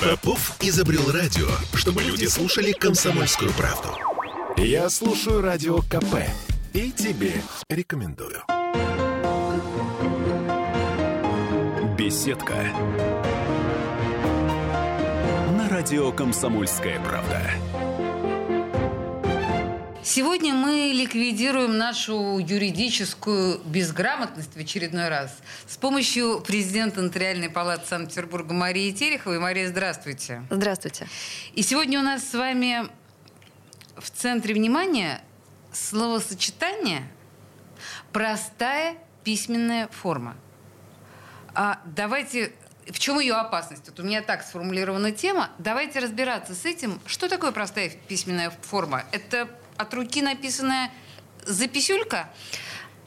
Попов изобрел радио, чтобы люди слушали комсомольскую правду. Я слушаю радио КП и тебе рекомендую. Беседка. На радио «Комсомольская правда». Сегодня мы ликвидируем нашу юридическую безграмотность в очередной раз с помощью президента Нотариальной палаты Санкт-Петербурга Марии Тереховой. Мария, здравствуйте. Здравствуйте. И сегодня у нас с вами в центре внимания словосочетание «простая письменная форма». А давайте в чем ее опасность? Вот у меня так сформулирована тема. Давайте разбираться с этим. Что такое простая письменная форма? Это от руки написанная записюлька?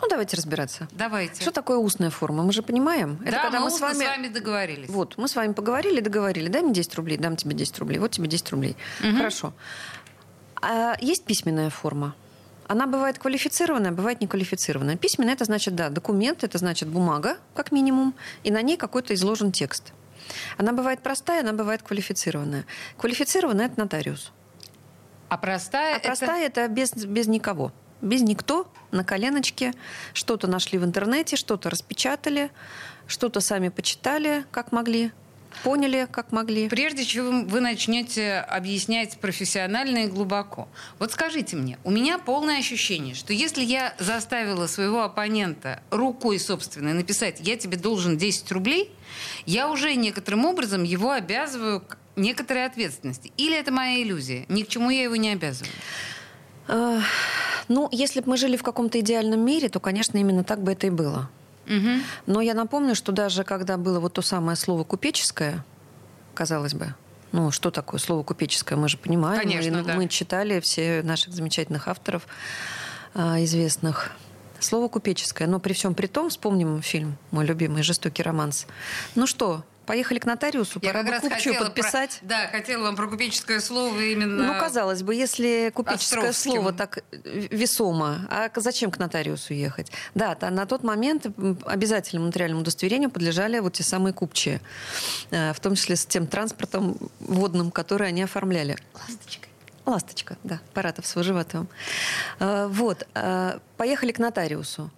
Ну, давайте разбираться. Давайте. Что такое устная форма? Мы же понимаем. Да, Это когда мы, мы с вами... с вами договорились. Вот, мы с вами поговорили, договорили. Дай мне 10 рублей, дам тебе 10 рублей. Вот тебе 10 рублей. Мгм. Хорошо. А есть письменная форма? Она бывает квалифицированная, бывает неквалифицированная. Письменная – это значит, да, документ, это значит бумага, как минимум, и на ней какой-то изложен текст. Она бывает простая, она бывает квалифицированная. Квалифицированная – это нотариус. А простая, А это- простая это без, без никого. Без никто, на коленочке. Что-то нашли в интернете, что-то распечатали, что-то сами почитали, как могли, поняли, как могли. Прежде чем вы начнете объяснять профессионально и глубоко, вот скажите мне, у меня полное ощущение, что если я заставила своего оппонента рукой собственной написать «я тебе должен 10 рублей», я уже некоторым образом его обязываю к некоторой ответственности. Или это моя иллюзия? Ни к чему я его не обязываю. Ну, если бы мы жили в каком-то идеальном мире, то, конечно, именно так бы это и было. Мгм. Но я напомню, что даже когда было вот то самое слово «купеческое», казалось бы, ну, что такое слово «купеческое», мы же понимаем. Конечно, мы, да. мы читали все наших замечательных авторов а, известных. Слово «купеческое». Но при всем при том, вспомним фильм «Мой любимый жестокий романс». Ну что, поехали к нотариусу, Я пора как бы раз купчую хотела подписать. про- да, хотела вам про купеческое слово именно... Ну, казалось бы, если купеческое Островским. слово так весомо, а зачем к нотариусу ехать? Да, на тот момент обязательному нотариальному удостоверению подлежали вот те самые купчие, э, в том числе с тем транспортом водным, который они оформляли. Ласточкой. Ласточка, да, Паратов с Выживатовым. Э, Вот, э, поехали к нотариусу.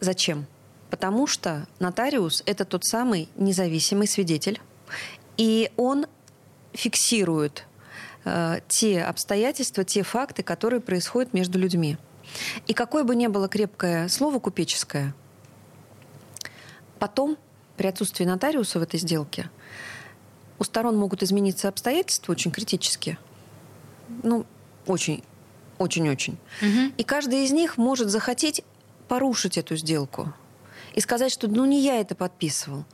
Зачем? Потому что нотариус – это тот самый независимый свидетель, и он фиксирует э, те обстоятельства, те факты, которые происходят между людьми. И какое бы ни было крепкое слово купеческое, потом, при отсутствии нотариуса в этой сделке, у сторон могут измениться обстоятельства очень критически. Ну, очень, очень-очень. Мгм. И каждый из них может захотеть порушить эту сделку и сказать, что ну не я это подписывал.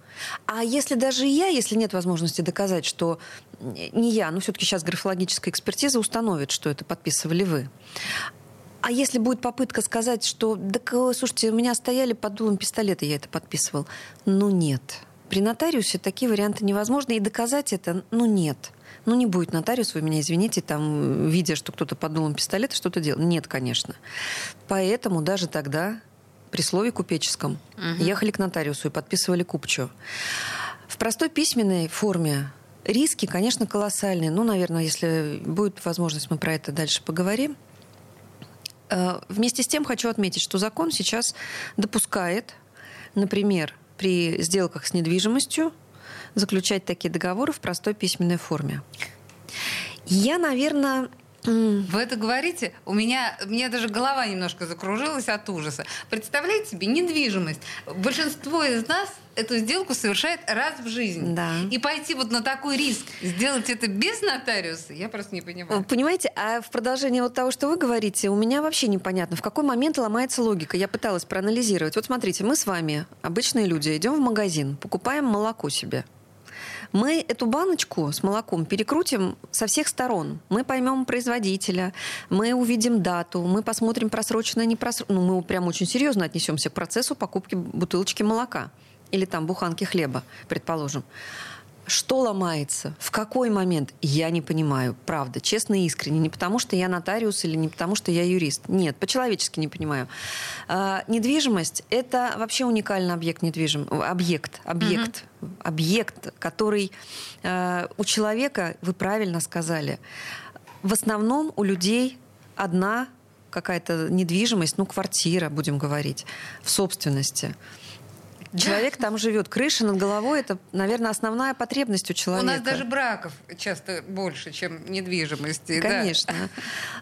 А если даже я, если нет возможности доказать, что не я, ну все-таки сейчас графологическая экспертиза установит, что это подписывали вы. А если будет попытка сказать, что, так, э, слушайте, у меня стояли под дулом пистолета, я это подписывал. Ну нет. При нотариусе такие варианты невозможны, и доказать это, ну нет. Ну не будет нотариус, вы меня извините, там, видя, что кто-то под дулом пистолета что-то делал. Нет, конечно. Поэтому даже тогда при слове купеческом ехали к нотариусу и подписывали купчу. В простой письменной форме риски, конечно, колоссальные. Ну, наверное, если будет возможность, мы про это дальше поговорим. Э, Вместе с тем хочу отметить, что закон сейчас допускает, например, при сделках с недвижимостью заключать такие договоры в простой письменной форме. Я, наверное, Вы это говорите? У меня, у меня даже голова немножко закружилась от ужаса. Представляете себе, недвижимость. Большинство из нас эту сделку совершает раз в жизни. Да. И пойти вот на такой риск, сделать это без нотариуса, я просто не понимаю. Понимаете, а в продолжение вот того, что вы говорите, у меня вообще непонятно, в какой момент ломается логика. Я пыталась проанализировать. Вот смотрите, мы с вами, обычные люди, идем в магазин, покупаем молоко себе. Мы эту баночку с молоком перекрутим со всех сторон. Мы поймем производителя, мы увидим дату, мы посмотрим просроченное, не просроченное. Ну, мы прям очень серьезно отнесемся к процессу покупки бутылочки молока или там буханки хлеба, предположим. Что ломается? В какой момент? Я не понимаю. Правда, честно и искренне. Не потому, что я нотариус или не потому, что я юрист. Нет, по-человечески не понимаю. А, недвижимость – это вообще уникальный объект недвижим... Объект. Объект. Угу. Объект, который а, у человека, вы правильно сказали, в основном у людей одна какая-то недвижимость, ну, квартира, будем говорить, в собственности. Человек там живет. Крыша над головой это, наверное, основная потребность у человека. У нас даже браков часто больше, чем недвижимости. Конечно.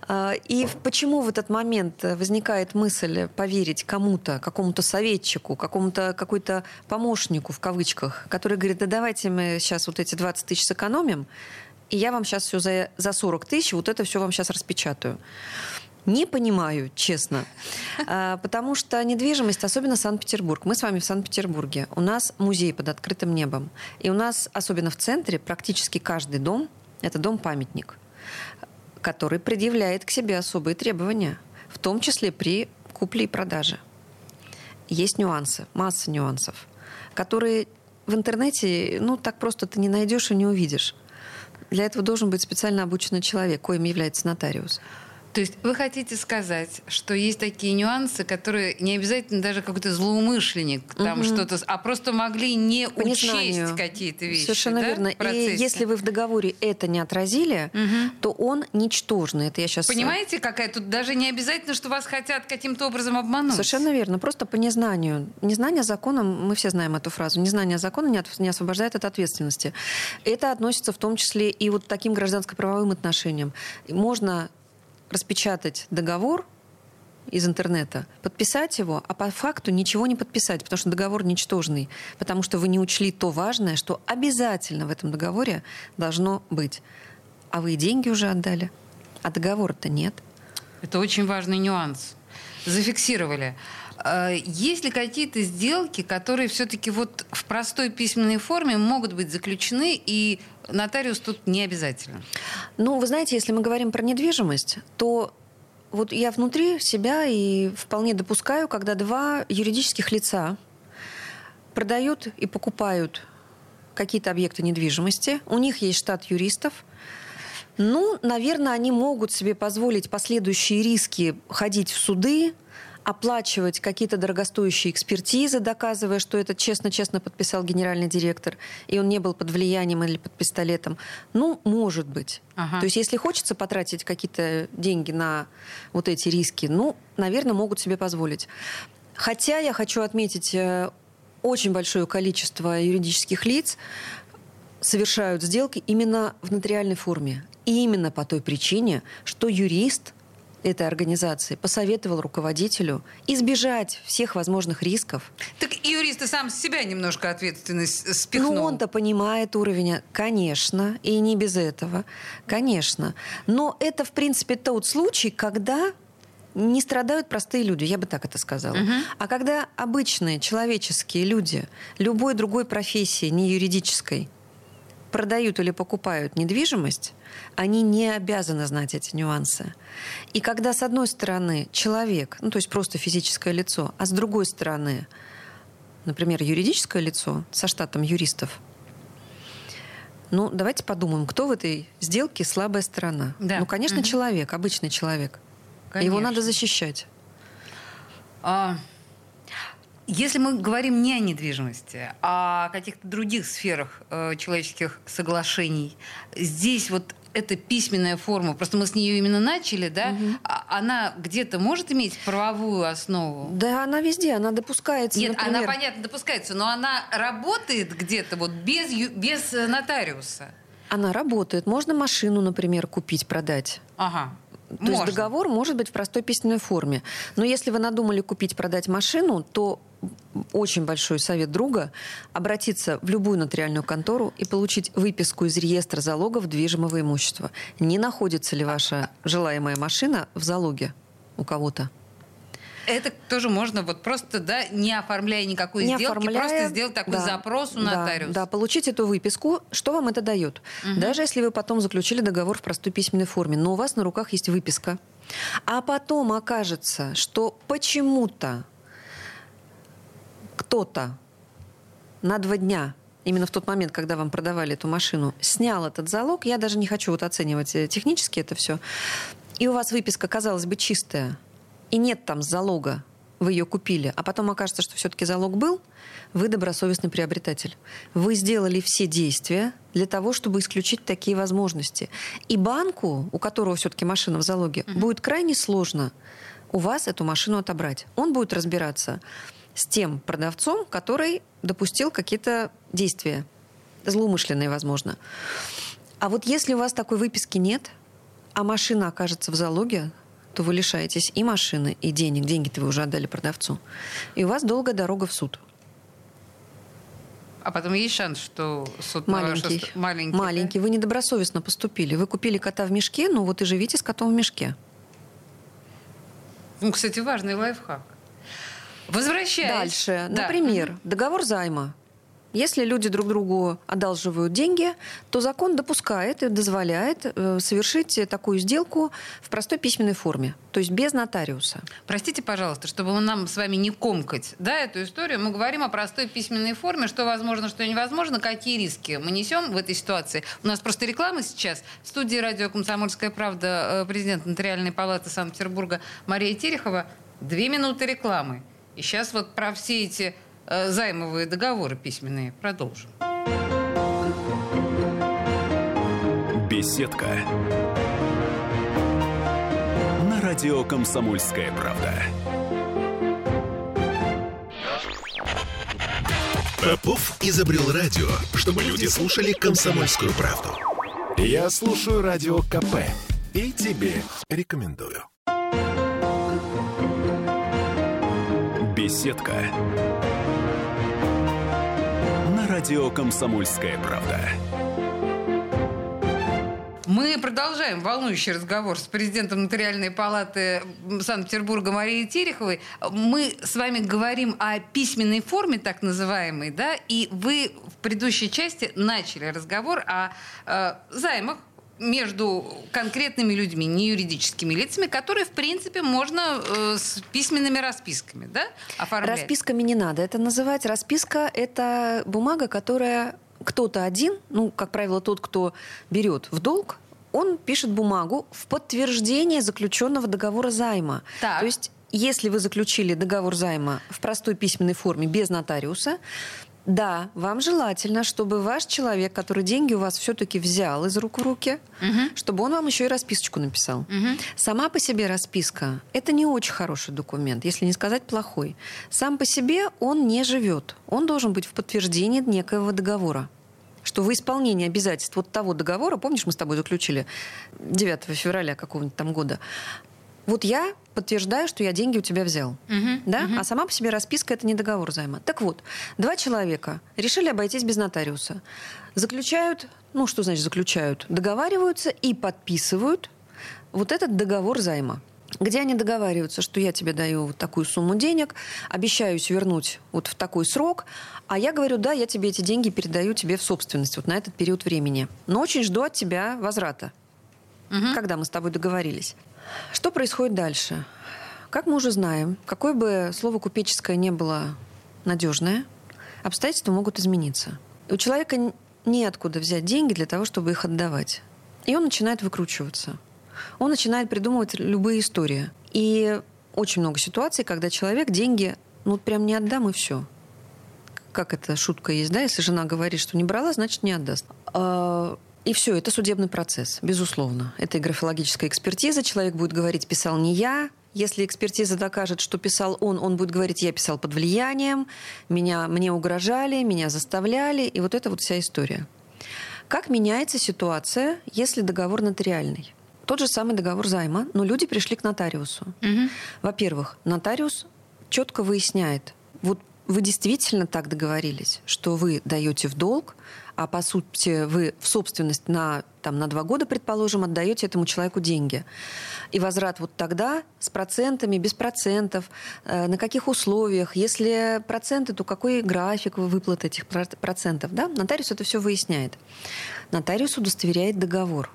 Да. И почему в этот момент возникает мысль поверить кому-то, какому-то советчику, какому-то какой-то помощнику в кавычках, который говорит, да давайте мы сейчас вот эти 20 тысяч сэкономим, и я вам сейчас все за, за 40 тысяч, вот это все вам сейчас распечатаю. Не понимаю, честно. А, потому что недвижимость, особенно Санкт-Петербург. Мы с вами в Санкт-Петербурге. У нас музей под открытым небом. И у нас, особенно в центре, практически каждый дом – это дом-памятник, который предъявляет к себе особые требования, в том числе при купле и продаже. Есть нюансы, масса нюансов, которые в интернете, ну, так просто ты не найдешь и не увидишь. Для этого должен быть специально обученный человек, коим является нотариус. То есть вы хотите сказать, что есть такие нюансы, которые не обязательно даже какой-то злоумышленник там угу. что-то, а просто могли не По учесть какие-то вещи. Совершенно да, верно. И если вы в договоре это не отразили, угу. то он ничтожный. Это я сейчас. Понимаете, какая тут даже не обязательно, что вас хотят каким-то образом обмануть. Совершенно верно. Просто по незнанию. Незнание закона, мы все знаем эту фразу. Незнание закона не, от, не освобождает от ответственности. Это относится в том числе и вот таким гражданско-правовым отношениям. Можно распечатать договор из интернета, подписать его, а по факту ничего не подписать, потому что договор ничтожный, потому что вы не учли то важное, что обязательно в этом договоре должно быть. А вы и деньги уже отдали, а договора-то нет. Это очень важный нюанс. Зафиксировали. А, есть ли какие-то сделки, которые все-таки вот в простой письменной форме могут быть заключены, и нотариус тут не обязательно? Ну, вы знаете, если мы говорим про недвижимость, то вот я внутри себя и вполне допускаю, когда два юридических лица продают и покупают какие-то объекты недвижимости, у них есть штат юристов, ну, наверное, они могут себе позволить последующие риски ходить в суды, оплачивать какие-то дорогостоящие экспертизы, доказывая, что это честно-честно подписал генеральный директор, и он не был под влиянием или под пистолетом. Ну, может быть. Ага. То есть, если хочется потратить какие-то деньги на вот эти риски, ну, наверное, могут себе позволить. Хотя я хочу отметить э, очень большое количество юридических лиц совершают сделки именно в нотариальной форме. И именно по той причине, что юрист – этой организации посоветовал руководителю избежать всех возможных рисков. Так и юрист сам с себя немножко ответственность спихнул. Ну, он-то понимает уровень, конечно, и не без этого, конечно. Но это, в принципе, тот случай, когда не страдают простые люди, я бы так это сказала. Угу. А когда обычные человеческие люди любой другой профессии, не юридической, продают или покупают недвижимость, они не обязаны знать эти нюансы. И когда, с одной стороны, человек, ну, то есть просто физическое лицо, а с другой стороны, например, юридическое лицо со штатом юристов, ну, давайте подумаем, кто в этой сделке слабая сторона. Да. Ну, конечно, угу. человек, обычный человек. Конечно. Его надо защищать. А, если мы говорим не о недвижимости, а о каких-то других сферах э, человеческих соглашений, здесь вот эта письменная форма, просто мы с нее именно начали, да, угу. она где-то может иметь правовую основу? Да, она везде, она допускается. Нет, например... она, понятно, допускается, но она работает где-то вот без, без нотариуса. Она работает. Можно машину, например, купить, продать. Ага. То Можно. есть договор может быть в простой письменной форме. Но если вы надумали купить, продать машину, то очень большой совет друга обратиться в любую нотариальную контору и получить выписку из реестра залогов движимого имущества. Не находится ли ваша желаемая машина в залоге у кого-то? Это тоже можно вот просто, да, не оформляя никакой не сделки, оформляя, просто сделать такой да, запрос у нотариуса. Да, да, получить эту выписку. Что вам это дает? Угу. Даже если вы потом заключили договор в простой письменной форме, но у вас на руках есть выписка, а потом окажется, что почему-то кто-то на два дня именно в тот момент, когда вам продавали эту машину, снял этот залог, я даже не хочу вот оценивать э, технически это все, и у вас выписка, казалось бы, чистая, и нет там залога, вы ее купили, а потом окажется, что все-таки залог был, вы добросовестный приобретатель. Вы сделали все действия для того, чтобы исключить такие возможности. И банку, у которого все-таки машина в залоге, mm-hmm. будет крайне сложно у вас эту машину отобрать. Он будет разбираться с тем продавцом, который допустил какие-то действия, злоумышленные, возможно. А вот если у вас такой выписки нет, а машина окажется в залоге, то вы лишаетесь и машины, и денег. Деньги-то вы уже отдали продавцу. И у вас долгая дорога в суд. А потом есть шанс, что суд маленький. Вашу... маленький. Маленький. Да? Вы недобросовестно поступили. Вы купили кота в мешке, ну вот и живите с котом в мешке. Ну, кстати, важный лайфхак. Возвращаясь. Дальше. Да. Например, договор займа. Если люди друг другу одалживают деньги, то закон допускает и дозволяет э, совершить такую сделку в простой письменной форме, то есть без нотариуса. Простите, пожалуйста, чтобы нам с вами не комкать да, эту историю, мы говорим о простой письменной форме, что возможно, что невозможно, какие риски мы несем в этой ситуации. У нас просто реклама сейчас. В студии радио «Комсомольская правда» э, президент Нотариальной палаты Санкт-Петербурга Мария Терехова. Две минуты рекламы. И сейчас вот про все эти займовые договоры письменные. Продолжим. Беседка. На радио «Комсомольская правда». Попов изобрел радио, чтобы люди слушали комсомольскую правду. Я слушаю радио КП и тебе рекомендую. Беседка радио «Комсомольская правда». Мы продолжаем волнующий разговор с президентом Нотариальной палаты Санкт-Петербурга Марией Тереховой. Мы с вами говорим о письменной форме, так называемой, да, и вы в предыдущей части начали разговор о э, займах, между конкретными людьми, не юридическими лицами, которые, в принципе, можно э, с письменными расписками да, оформлять. Расписками не надо это называть. Расписка – это бумага, которая кто-то один, ну, как правило, тот, кто берет в долг, он пишет бумагу в подтверждение заключенного договора займа. Так. То есть если вы заключили договор займа в простой письменной форме без нотариуса, да, вам желательно, чтобы ваш человек, который деньги у вас все-таки взял из рук в руки, угу. чтобы он вам еще и расписочку написал. Угу. Сама по себе расписка – это не очень хороший документ, если не сказать плохой. Сам по себе он не живет. Он должен быть в подтверждении некоего договора что в исполнении обязательств вот того договора, помнишь, мы с тобой заключили 9 февраля какого-нибудь там года, вот я подтверждаю, что я деньги у тебя взял. Угу, да? Угу. А сама по себе расписка это не договор займа. Так вот, два человека решили обойтись без нотариуса. Заключают, ну что значит заключают? Договариваются и подписывают вот этот договор займа где они договариваются, что я тебе даю вот такую сумму денег, обещаюсь вернуть вот в такой срок, а я говорю, да, я тебе эти деньги передаю тебе в собственность вот на этот период времени. Но очень жду от тебя возврата, угу. когда мы с тобой договорились. Что происходит дальше? Как мы уже знаем, какое бы слово купеческое не было надежное, обстоятельства могут измениться. у человека неоткуда взять деньги для того, чтобы их отдавать. И он начинает выкручиваться. Он начинает придумывать любые истории. И очень много ситуаций, когда человек деньги, ну, прям не отдам и все. Как эта шутка есть, да? Если жена говорит, что не брала, значит, не отдаст. И все, это судебный процесс, безусловно. Это и графологическая экспертиза. Человек будет говорить, писал не я. Если экспертиза докажет, что писал он, он будет говорить, я писал под влиянием, меня, мне угрожали, меня заставляли. И вот это вот вся история. Как меняется ситуация, если договор нотариальный? Тот же самый договор займа, но люди пришли к нотариусу. Угу. Во-первых, нотариус четко выясняет, вот вы действительно так договорились, что вы даете в долг, а по сути вы в собственность на, там, на два года, предположим, отдаете этому человеку деньги. И возврат вот тогда с процентами, без процентов, э, на каких условиях, если проценты, то какой график выплаты этих процентов. Да? Нотариус это все выясняет. Нотариус удостоверяет договор.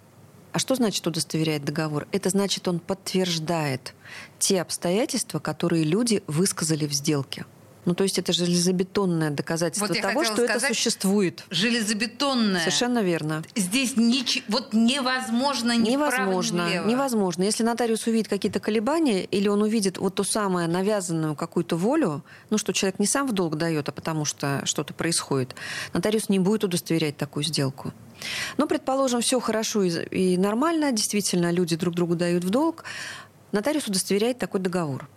А что значит удостоверяет договор? Это значит, он подтверждает те обстоятельства, которые люди высказали в сделке. Ну, то есть это железобетонное доказательство Вот того, что это сказать, существует. Железобетонное. Совершенно верно. Здесь нич... вот невозможно ни вправо, ни Невозможно, невозможно. Если нотариус увидит какие-то колебания, или он увидит вот ту самую навязанную какую-то волю, ну, что человек не сам в долг дает, а потому что что-то происходит, нотариус не будет удостоверять такую сделку. Но, предположим, все хорошо и нормально, действительно, люди друг другу дают в долг, нотариус удостоверяет такой договор.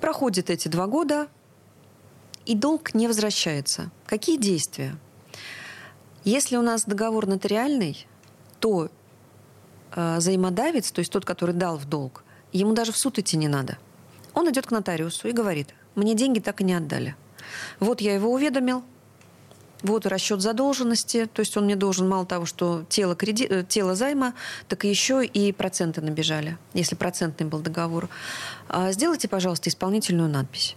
Проходит эти два года, и долг не возвращается. Какие действия? Если у нас договор нотариальный, то э, взаимодавец, то есть тот, который дал в долг, ему даже в суд идти не надо. Он идет к нотариусу и говорит, мне деньги так и не отдали. Вот я его уведомил, вот расчет задолженности, то есть он мне должен мало того, что тело, креди... э, тело займа, так еще и проценты набежали, если процентный был договор. А, Сделайте, пожалуйста, исполнительную надпись.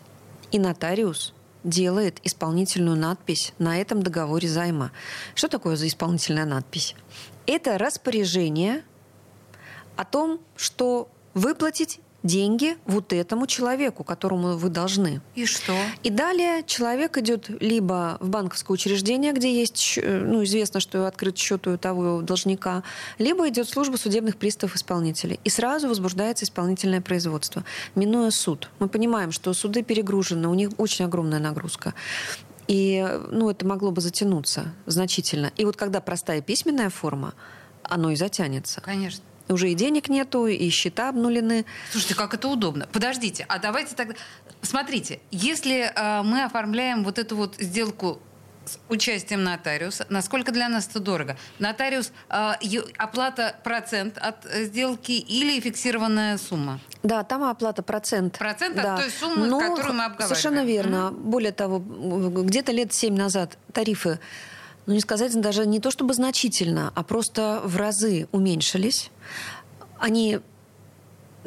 И нотариус делает исполнительную надпись на этом договоре займа. Что такое за исполнительная надпись? Это распоряжение о том, что выплатить деньги вот этому человеку, которому вы должны. И что? И далее человек идет либо в банковское учреждение, где есть, э, ну, известно, что открыт счет у того должника, либо идет в службу судебных приставов исполнителей. И сразу возбуждается исполнительное производство, минуя суд. Мы понимаем, что суды перегружены, у них очень огромная нагрузка. И ну, это могло бы затянуться значительно. И вот когда простая письменная форма, оно и затянется. Конечно. Уже и денег нету, и счета обнулены. Слушайте, как это удобно. Подождите, а давайте тогда... Смотрите, если э, мы оформляем вот эту вот сделку с участием нотариуса, насколько для нас это дорого? Нотариус, э, оплата процент от э, сделки или фиксированная сумма? Да, там оплата процент. Процент от да. той суммы, Но которую мы обговариваем. Совершенно верно. Более того, где-то лет семь назад тарифы, ну не сказать даже не то чтобы значительно, а просто в разы уменьшились. Они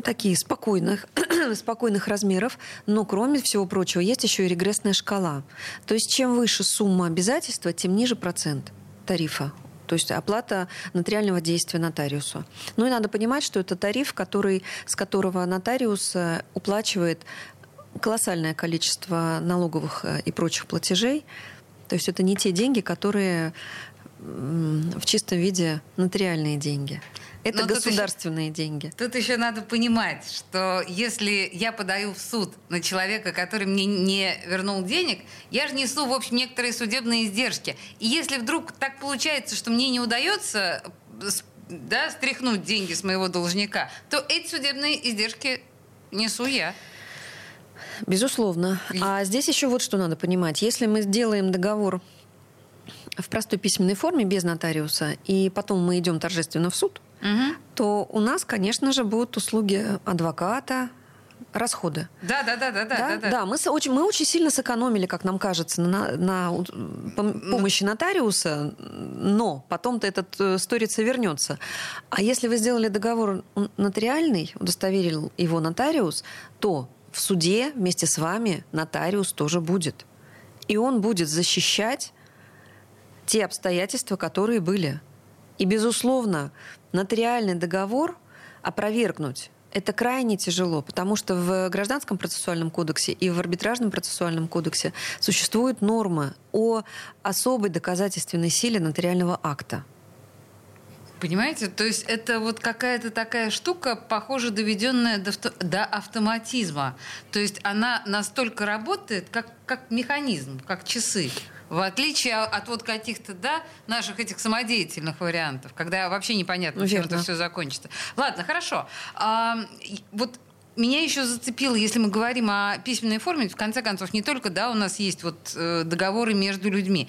такие спокойных, спокойных размеров, но кроме всего прочего есть еще и регрессная шкала. То есть чем выше сумма обязательства, тем ниже процент тарифа. То есть оплата нотариального действия нотариусу. Ну и надо понимать, что это тариф, который, с которого нотариус э, уплачивает колоссальное количество налоговых э, и прочих платежей. То есть это не те деньги, которые в чистом виде нотариальные деньги. Это Но тут государственные деньги. Тут еще надо понимать, что если я подаю в суд на человека, который мне не вернул денег, я же несу, в общем, некоторые судебные издержки. И если вдруг так получается, что мне не удается с- да, стряхнуть деньги с моего должника, то эти судебные издержки несу я. Безусловно. А здесь еще вот что надо понимать. Если мы сделаем договор в простой письменной форме, без нотариуса, и потом мы идем торжественно в суд, Мгм. то у нас, конечно же, будут услуги адвоката, расходы. Да, да, да, да, да, да, да. мы, очень, мы очень сильно сэкономили, как нам кажется, на, на помощи нотариуса, но потом-то этот э, сторица вернется. А если вы сделали договор нотариальный, удостоверил его нотариус, то в суде вместе с вами нотариус тоже будет. И он будет защищать те обстоятельства, которые были. И, безусловно, нотариальный договор опровергнуть это крайне тяжело, потому что в Гражданском процессуальном кодексе и в Арбитражном процессуальном кодексе существуют нормы о особой доказательственной силе нотариального акта. Понимаете? То есть это вот какая-то такая штука, похоже, доведенная до, до автоматизма. То есть она настолько работает, как, как механизм, как часы. В отличие от вот каких-то, да, наших этих самодеятельных вариантов, когда вообще непонятно, чем это все закончится. Ладно, хорошо. А, вот меня еще зацепило, если мы говорим о письменной форме, в конце концов, не только, да, у нас есть вот э, договоры между людьми.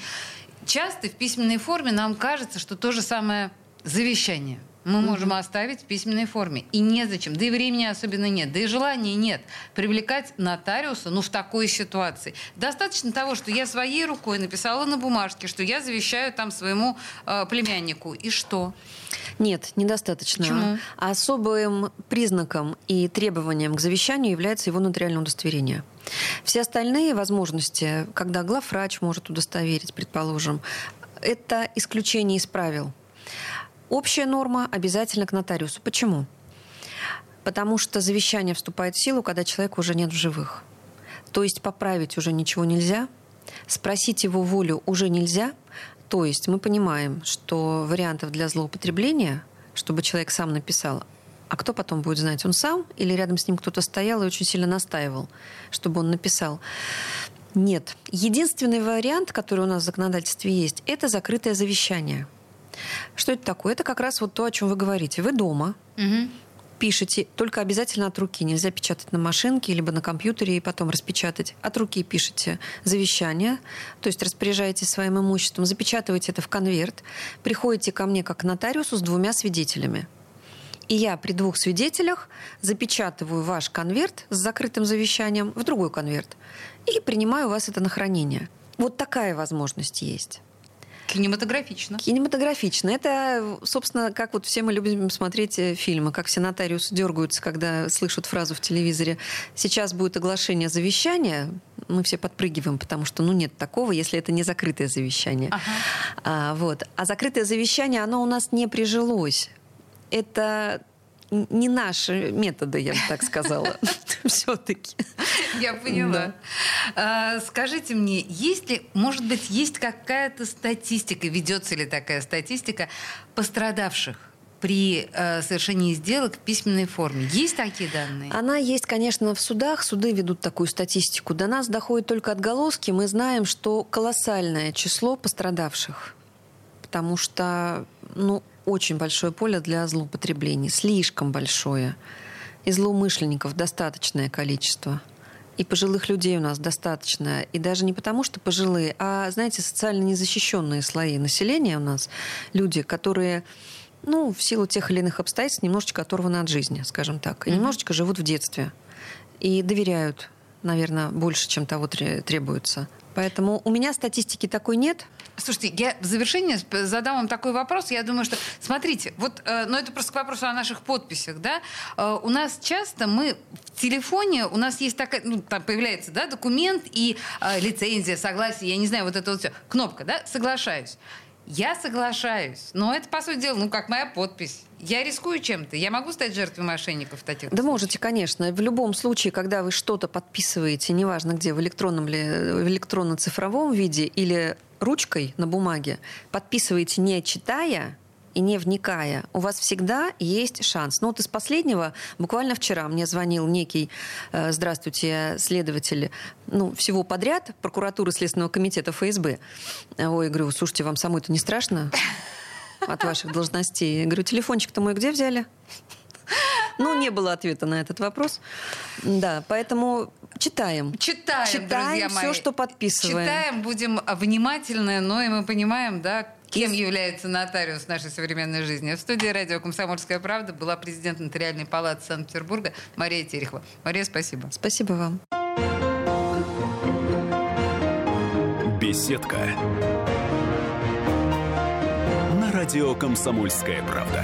Часто в письменной форме нам кажется, что то же самое завещание мы можем оставить в письменной форме. И незачем. Да и времени особенно нет. Да и желания нет привлекать нотариуса ну, в такой ситуации. Достаточно того, что я своей рукой написала на бумажке, что я завещаю там своему э, племяннику. И что? Нет, недостаточно. Почему? Особым признаком и требованием к завещанию является его нотариальное удостоверение. Все остальные возможности, когда главврач может удостоверить, предположим, это исключение из правил. Общая норма обязательно к нотариусу. Почему? Потому что завещание вступает в силу, когда человека уже нет в живых. То есть поправить уже ничего нельзя, спросить его волю уже нельзя. То есть мы понимаем, что вариантов для злоупотребления, чтобы человек сам написал, а кто потом будет знать, он сам или рядом с ним кто-то стоял и очень сильно настаивал, чтобы он написал. Нет. Единственный вариант, который у нас в законодательстве есть, это закрытое завещание. Что это такое? Это как раз вот то, о чем вы говорите. Вы дома, угу пишете, только обязательно от руки. Нельзя печатать на машинке, либо на компьютере и потом распечатать. От руки пишете завещание, то есть распоряжаетесь своим имуществом, запечатываете это в конверт, приходите ко мне как к нотариусу с двумя свидетелями. И я при двух свидетелях запечатываю ваш конверт с закрытым завещанием в другой конверт и принимаю у вас это на хранение. Вот такая возможность есть. Кинематографично. Кинематографично. Это, собственно, как вот все мы любим смотреть э, фильмы, как все нотариусы дергаются, когда слышат фразу в телевизоре «сейчас будет оглашение завещания», мы все подпрыгиваем, потому что, ну, нет такого, если это не закрытое завещание. Ага. А, вот. а закрытое завещание, оно у нас не прижилось. Это не наши методы, я бы так сказала, все-таки. Я поняла. А, скажите мне, есть ли, может быть, есть какая-то статистика, ведется ли такая статистика пострадавших? при э, совершении сделок в письменной форме. Есть такие данные? Она есть, конечно, в судах. Суды ведут такую статистику. До нас доходят только отголоски. Мы знаем, что колоссальное число пострадавших. Потому что ну, очень большое поле для злоупотреблений, слишком большое. И злоумышленников достаточное количество. И пожилых людей у нас достаточно. И даже не потому, что пожилые, а, знаете, социально незащищенные слои населения у нас, люди, которые ну, в силу тех или иных обстоятельств немножечко оторваны от жизни, скажем так. И mm-hmm. немножечко живут в детстве. И доверяют, наверное, больше, чем того требуется. Поэтому у меня статистики такой нет. Слушайте, я в завершение задам вам такой вопрос. Я думаю, что, смотрите, вот, э, ну это просто к вопросу о наших подписях, да. Э, у нас часто мы в телефоне, у нас есть такая, ну там появляется, да, документ и э, лицензия, согласие, я не знаю, вот это вот все, кнопка, да, соглашаюсь. Я соглашаюсь, но это, по сути дела, ну, как моя подпись. Я рискую чем-то. Я могу стать жертвой мошенников в таких Да случаях? можете, конечно. В любом случае, когда вы что-то подписываете, неважно где, в электронном ли, в электронно-цифровом виде или ручкой на бумаге, подписываете не читая, и не вникая, у вас всегда есть шанс. Ну вот из последнего, буквально вчера мне звонил некий, э, здравствуйте, следователь, ну, всего подряд, прокуратуры Следственного комитета ФСБ. Ой, говорю, слушайте, вам самой это не страшно от ваших должностей? Я говорю, телефончик-то мой где взяли? Ну, не было ответа на этот вопрос. Да, поэтому читаем. Читаем, читаем друзья мои. все, что подписываем. Читаем, будем внимательны, но и мы понимаем, да, Кем является нотариус в нашей современной жизни? В студии радио «Комсомольская правда» была президент Нотариальной палаты Санкт-Петербурга Мария Терехова. Мария, спасибо. Спасибо вам. Беседка. На радио «Комсомольская правда».